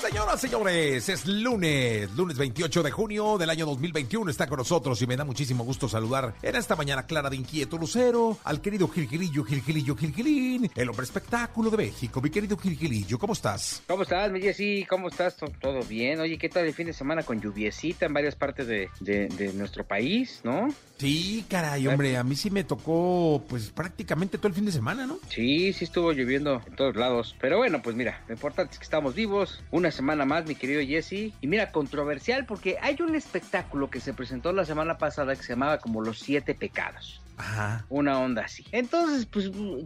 Señoras, señores, es lunes, lunes 28 de junio del año 2021. Está con nosotros y me da muchísimo gusto saludar en esta mañana clara de inquieto lucero al querido Gilgilillo, Gilgilillo, Gilgilín, el hombre espectáculo de México. Mi querido Gilgilillo, ¿cómo estás? ¿Cómo estás, mi Jessy? ¿Cómo estás? ¿Todo bien? Oye, ¿qué tal el fin de semana con lluviecita en varias partes de, de- de nuestro país, no? Sí, caray, hombre, a mí sí me tocó pues prácticamente todo el fin de semana, ¿no? Sí, sí estuvo lloviendo en todos lados. Pero bueno, pues mira, lo importante es que estamos vivos. Una semana más, mi querido Jesse. Y mira, controversial porque hay un espectáculo que se presentó la semana pasada que se llamaba como Los Siete Pecados. Ajá. Una onda así. Entonces, pues, la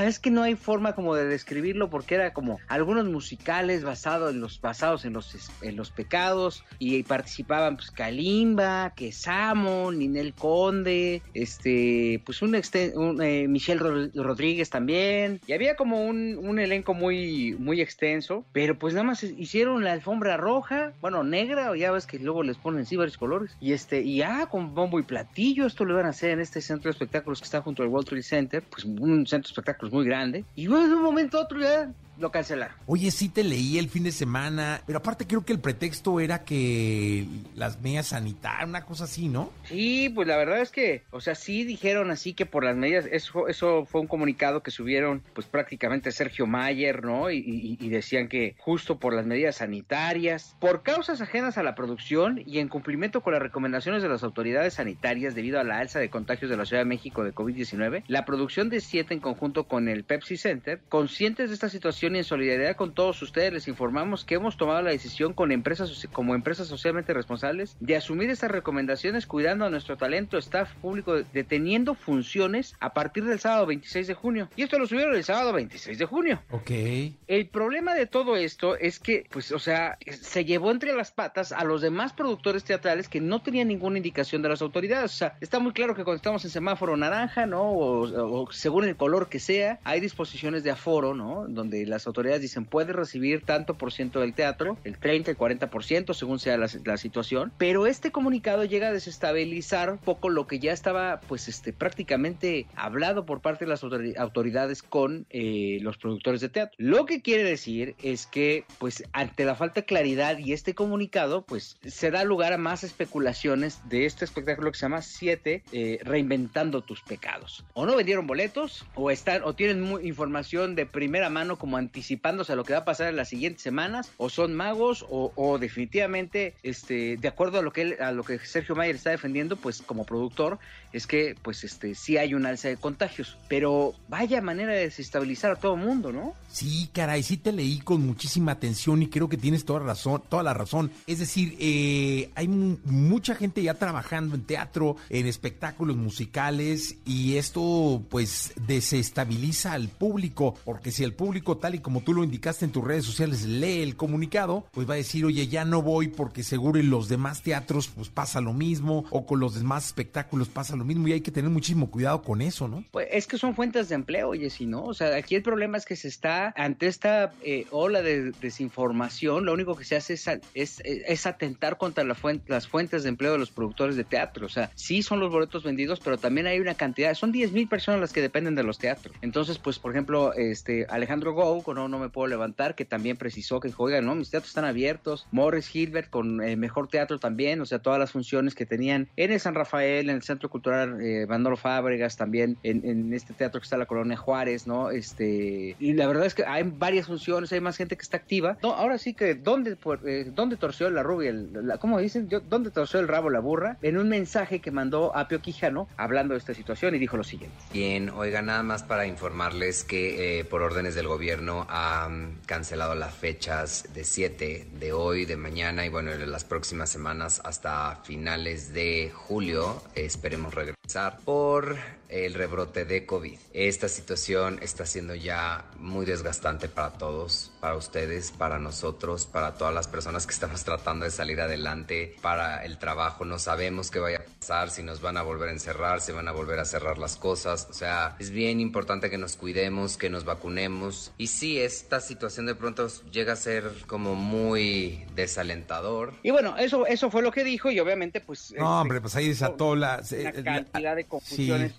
verdad es que no hay forma como de describirlo porque era como algunos musicales basados en los, basados en los, en los pecados y participaban pues Kalimba, Quesamo, Ninel Conde, este, pues un, exten- un, eh, Michelle Ro- Rodríguez también. Y había como un, un elenco muy, muy extenso, pero pues nada más hicieron la alfombra roja, bueno, negra, o ya ves que luego les ponen sí varios colores. Y este, y ya con bombo y platillo, esto lo iban a hacer en este centro espectáculos que está junto al World Trade Center, pues un centro de espectáculos muy grande. Y bueno, de un momento a otro ya lo cancelaron. Oye, sí te leí el fin de semana, pero aparte creo que el pretexto era que las medias sanitarias, una cosa así, ¿no? Sí, pues la verdad es que, o sea, sí dijeron así que por las medidas, eso, eso fue un comunicado que subieron, pues prácticamente Sergio Mayer, ¿no? Y, y- y decían que justo por las medidas sanitarias, por causas ajenas a la producción y en cumplimiento con las recomendaciones de las autoridades sanitarias debido a la alza de contagios de la Ciudad de México de COVID-19, la producción de siete en conjunto con el Pepsi Center, conscientes de esta situación y en solidaridad con todos ustedes, les informamos que hemos tomado la decisión con empresas como empresas socialmente responsables de asumir estas recomendaciones cuidando a nuestro talento, staff público, deteniendo funciones a partir del sábado 26 de junio. Y esto lo subieron el sábado 26 de junio. Ok. El problema de todo esto es que, pues, o sea, se llevó entre las patas a los demás productores teatrales que no tenían ninguna indicación de las autoridades. O sea, está muy claro que cuando estamos en semáforo naranja, ¿no? O, o según el color que sea, hay disposiciones de aforo, ¿no? Donde las autoridades dicen puede recibir tanto por ciento del teatro, el 30, el 40%, según sea la, la situación. Pero este comunicado llega a desestabilizar un poco lo que ya estaba, pues, este, prácticamente hablado por parte de las autori- autoridades con eh, los productores de teatro. Lo que quiere decir es que, pues, ante la falta de claridad y este comunicado, pues, se da lugar a más especulaciones de este espectáculo que se llama Siete, eh, reinventando tus pecados. O no vendieron boletos, o están, o tienen mu- información de primera mano como anticipándose a lo que va a pasar en las siguientes semanas, o son magos, o, definitivamente, este, de acuerdo a lo que él- a lo que Sergio Mayer está defendiendo, pues, como productor, es que, pues, este, sí hay un alza de contagios. Pero vaya manera de desestabilizar a todo mundo, ¿no? Sí, caray, sí te leí con muchísima atención y creo que tienes toda razón, toda la razón. Es decir, eh, hay mu- mucha gente ya trabajando en teatro, en espectáculos musicales y esto pues desestabiliza al público, porque si el público tal y como tú lo indicaste en tus redes sociales lee el comunicado, pues va a decir, oye, ya no voy porque seguro en los demás teatros pues pasa lo mismo o con los demás espectáculos pasa lo mismo y hay que tener muchísimo cuidado con eso, ¿no? Pues es que son fuentes de empleo, oye, si no, o sea, aquí el problema es que se está, ante esta eh, ola de desinformación, lo único que se hace es, es atentar contra la fuente- las fuentes de empleo de los productores de teatro, o sea, sí son los boletos vendidos, pero también hay una cantidad, son 10 mil personas las que dependen de los teatros. Entonces, pues, por ejemplo, este Alejandro Gou, No, no me puedo levantar, que también precisó que, oiga, no, mis teatros están abiertos, Morris Hilbert con eh, Mejor Teatro también, o sea, todas las funciones que tenían en el San Rafael, en el Centro Cultural eh, Bandolo Fábregas, también en, este teatro que está en la Colonia Juárez, ¿no? Este, y la verdad es que hay varias funciones, hay más gente que está activa. No, ahora sí que, ¿dónde, por- eh, ¿dónde torció la rubia? el- la- ¿Cómo dicen? Yo, ¿Dónde torció el rabo la burra? En un mensaje que mandó Apio Quijano hablando de esta situación y dijo lo siguiente. Bien, oiga, nada más para informarles que eh, por órdenes del gobierno han cancelado las fechas de 7 de hoy, de mañana y bueno, de las próximas semanas hasta finales de julio. Esperemos regresar. Por el rebrote de COVID. Esta situación está siendo ya muy desgastante para todos, para ustedes, para nosotros, para todas las personas que estamos tratando de salir adelante, para el trabajo. No sabemos qué vaya a pasar, si nos van a volver a encerrar, si van a volver a cerrar las cosas. O sea, es bien importante que nos cuidemos, que nos vacunemos. Y sí, esta situación de pronto llega a ser como muy desalentador. Y bueno, eso, eso fue lo que dijo y obviamente pues... No, este, hombre, pues ahí desató la... la cantidad de confusiones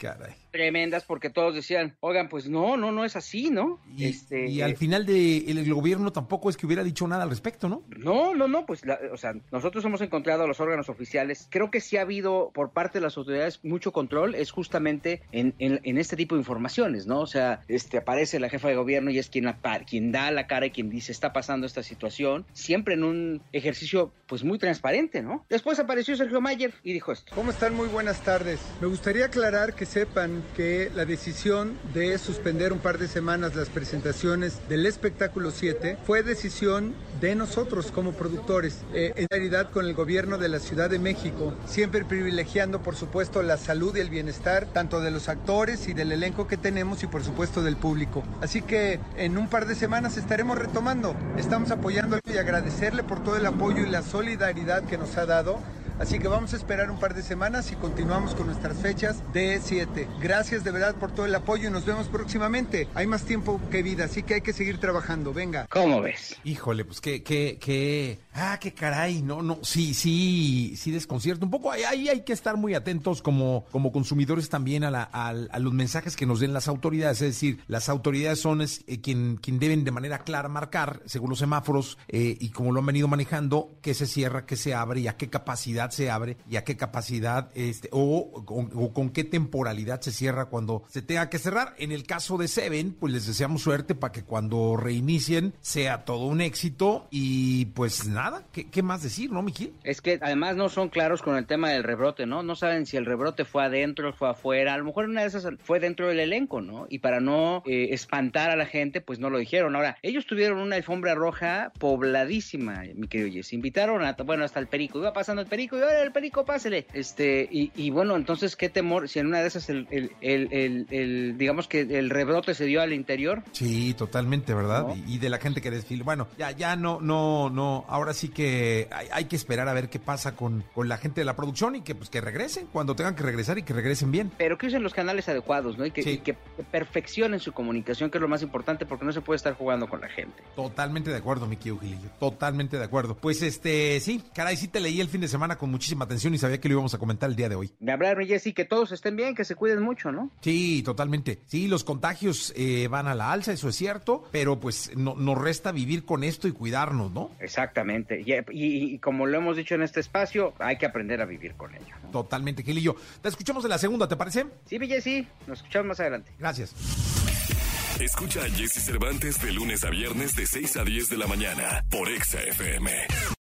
tremendas porque todos decían, oigan, pues no, no, no es así, ¿no? Y, este, y al final de el, gobierno tampoco es que hubiera dicho nada al respecto, ¿no? No, no, no, pues, o sea, nosotros hemos encontrado a los órganos oficiales. Creo que sí ha habido por parte de las autoridades mucho control, es justamente en, en, este tipo de informaciones, ¿no? O sea, este aparece la jefa de gobierno y es quien, la, quien da la cara y quien dice está pasando esta situación, siempre en un ejercicio pues muy transparente, ¿no? Después apareció Sergio Mayer y dijo esto. ¿Cómo están? Muy buenas tardes. Me gustaría aclarar que sepan que la decisión de suspender un par de semanas las presentaciones del espectáculo 7 fue decisión de nosotros como productores, eh, en realidad con el gobierno de la Ciudad de México, siempre privilegiando por supuesto la salud y el bienestar tanto de los actores y del elenco que tenemos y por supuesto del público. Así que en un par de semanas estaremos retomando, estamos apoyando y agradecerle por todo el apoyo y la solidaridad que nos ha dado Así que vamos a esperar un par de semanas y continuamos con nuestras fechas de 7. Gracias de verdad por todo el apoyo y nos vemos próximamente. Hay más tiempo que vida, así que hay que seguir trabajando. Venga. ¿Cómo ves? Híjole, pues qué, qué, qué. Ah, qué caray. No, no. Sí, sí, sí desconcierto. Un poco ahí hay, que estar muy atentos como, como consumidores también a, la, a, los mensajes que nos den las autoridades. Es decir, las autoridades son eh, quien, quien deben de manera clara marcar, según los semáforos eh, y como lo han venido manejando, qué se cierra, qué se abre y a qué capacidad se abre y a qué capacidad este, o, con qué temporalidad se cierra cuando se tenga que cerrar. En el caso de Seven, pues les deseamos suerte para que cuando reinicien sea todo un éxito y pues nada, ¿qué, más decir, no, Miguel? Es que además no son claros con el tema del rebrote, ¿no? No saben si el rebrote fue adentro o fue afuera. A lo mejor una de esas fue dentro del elenco, ¿no? Y para no eh, espantar a la gente, pues no lo dijeron. Ahora, ellos tuvieron una alfombra roja pobladísima, mi querido Jess. Invitaron a, bueno, hasta el perico. Iba pasando el perico y el perico, pásele. Este, y, bueno, entonces, ¿qué temor? Si en una de esas el, el, digamos que el rebrote se dio al interior. Sí, totalmente, ¿verdad? Y, de la gente que desfile. Bueno, ya, ya no, no, no, ahora sí que hay, que esperar a ver qué pasa con, con la gente de la producción y que pues que regresen cuando tengan que regresar y que regresen bien. Pero que usen los canales adecuados, ¿no? Y que, que perfeccionen su comunicación, que es lo más importante, porque no se puede estar jugando con la gente. Totalmente de acuerdo, mi querido Gilillo. Totalmente de acuerdo. Pues este, sí, caray, sí te leí el fin de semana con muchísima atención y sabía que lo íbamos a comentar el día de hoy. De hablar, Jessy, que todos estén bien, que se cuiden mucho, ¿no? Sí, totalmente. Sí, los contagios eh, van a la alza, eso es cierto, pero pues no, nos resta vivir con esto y cuidarnos, ¿no? Exactamente. Y, como lo hemos dicho en este espacio, hay que aprender a vivir con ello. Totalmente, Gilillo. Te escuchamos en la segunda, ¿te parece? Sí, Jessy, nos escuchamos más adelante. Gracias. Escucha a Jesse Cervantes de lunes a viernes de 6 a 10 de la mañana por Exa FM.